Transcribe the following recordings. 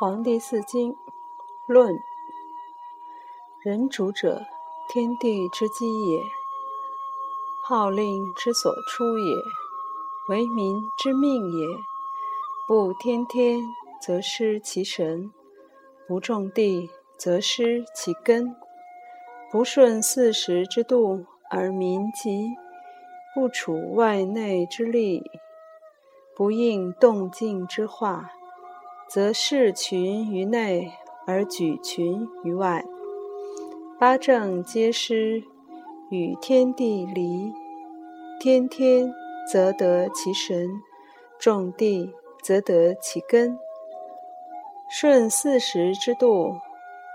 黄帝四经论：人主者，天地之基也；号令之所出也，为民之命也。不天天，则失其神；不种地，则失其根；不顺四时之度而民疾；不处外内之力，不应动静之化。则视群于内而举群于外，八正皆失，与天地离。天天则得其神，种地则得其根。顺四时之度，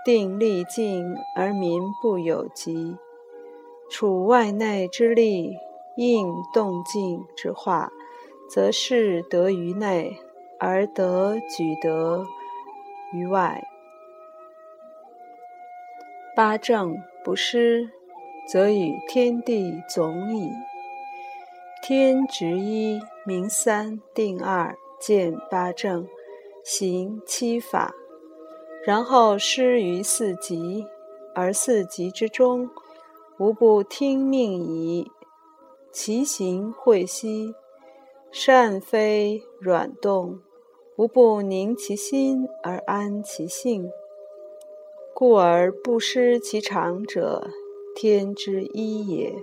定力静而民不有疾；处外内之力，应动静之化，则事得于内。而得举得于外，八正不失，则与天地总矣。天执一，明三，定二，见八正，行七法，然后施于四极，而四极之中，无不听命矣。其行会兮，善非软动。无不宁其心而安其性，故而不失其常者，天之一也。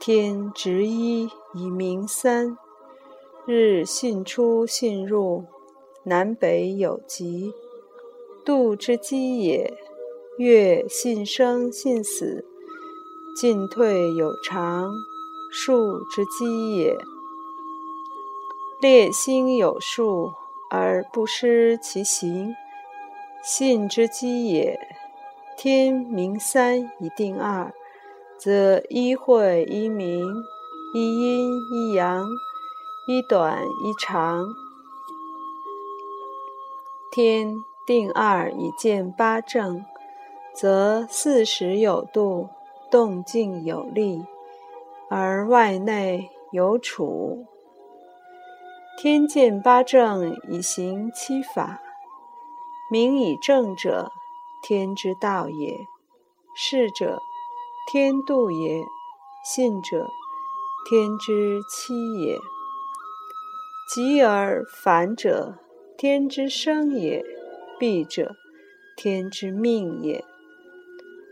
天执一以明三，日信出信入，南北有极，度之基也；月信生信死，进退有常，数之基也；列星有数。而不失其行，信之基也。天明三以定二，则一晦一明，一阴一阳，一短一长。天定二以见八正，则四时有度，动静有力，而外内有处。天见八正以行七法，名以正者，天之道也；是者，天度也；信者，天之期也。吉而反者，天之生也；弊者，天之命也。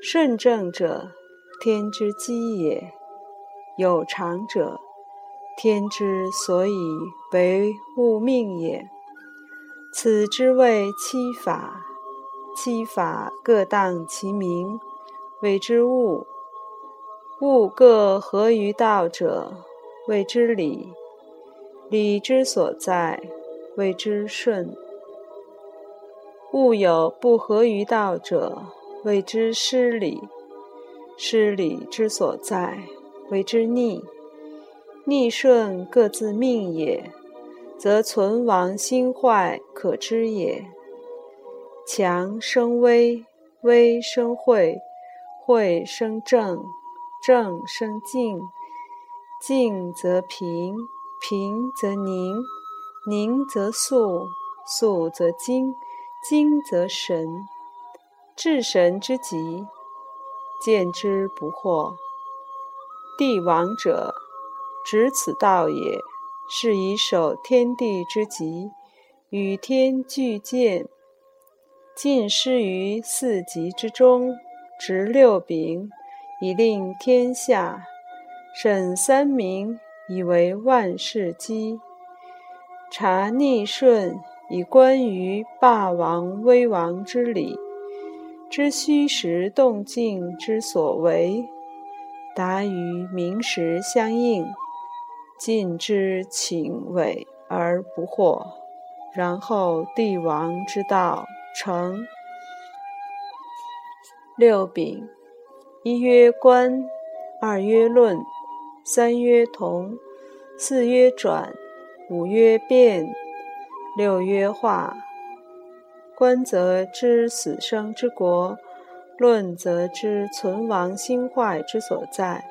顺正者，天之基也；有常者，天之所以为物命也，此之谓七法。七法各当其名，谓之物。物各合于道者，谓之理。理之所在，谓之顺。物有不合于道者，谓之失理。失理之所在，谓之逆。逆顺各自命也，则存亡兴坏可知也。强生威，威生惠，惠生正，正生静，静则平，平则宁，宁则肃，肃则精，精则神。至神之极，见之不惑。帝王者。执此道也，是以守天地之极，与天俱见，尽失于四极之中，执六柄，以令天下；审三明，以为万事基；察逆顺，以观于霸王威王之理，知虚实动静之所为，达于名实相应。尽之请委而不惑，然后帝王之道成。六丙，一曰观，二曰论，三曰同，四曰转，五曰变，六曰化。观则知死生之国，论则知存亡兴坏之所在。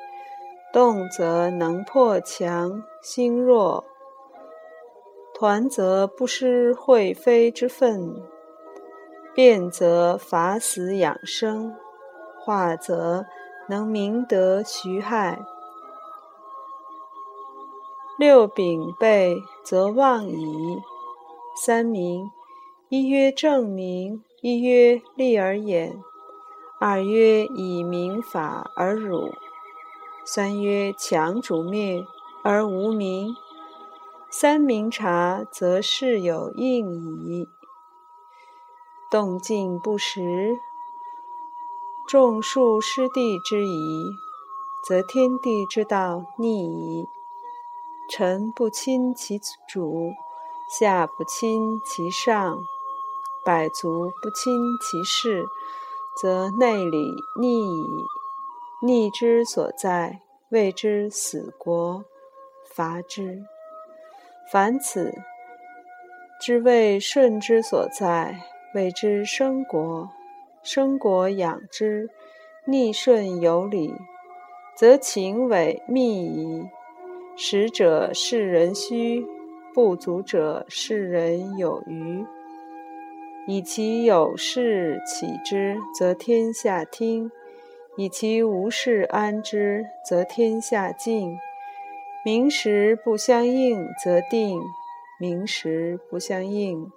动则能破强，心弱；团则不失会非之分。变则法死养生，化则能明德徐害。六丙备则忘矣。三明，一曰正明，一曰立而言，二曰以明法而辱，三曰强主灭而无名。三明察，则事有应矣。动静不实，众数失地之宜，则天地之道逆矣。臣不亲其主。下不亲其上，百足不亲其事，则内里逆矣。逆之所在，谓之死国，伐之。凡此之谓顺之所在，谓之生国。生国养之，逆顺有理，则情伪密矣。实者是人虚。不足者，是人有余。以其有事起之，则天下听；以其无事安之，则天下静。名实不相应，则定；名实不相应，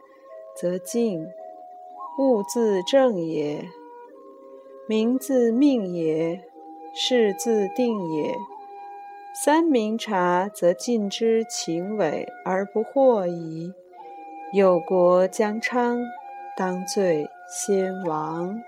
则静。物自正也，名自命也，事自定也。三明察，则尽之情伪而不惑矣。有国将昌，当罪先王。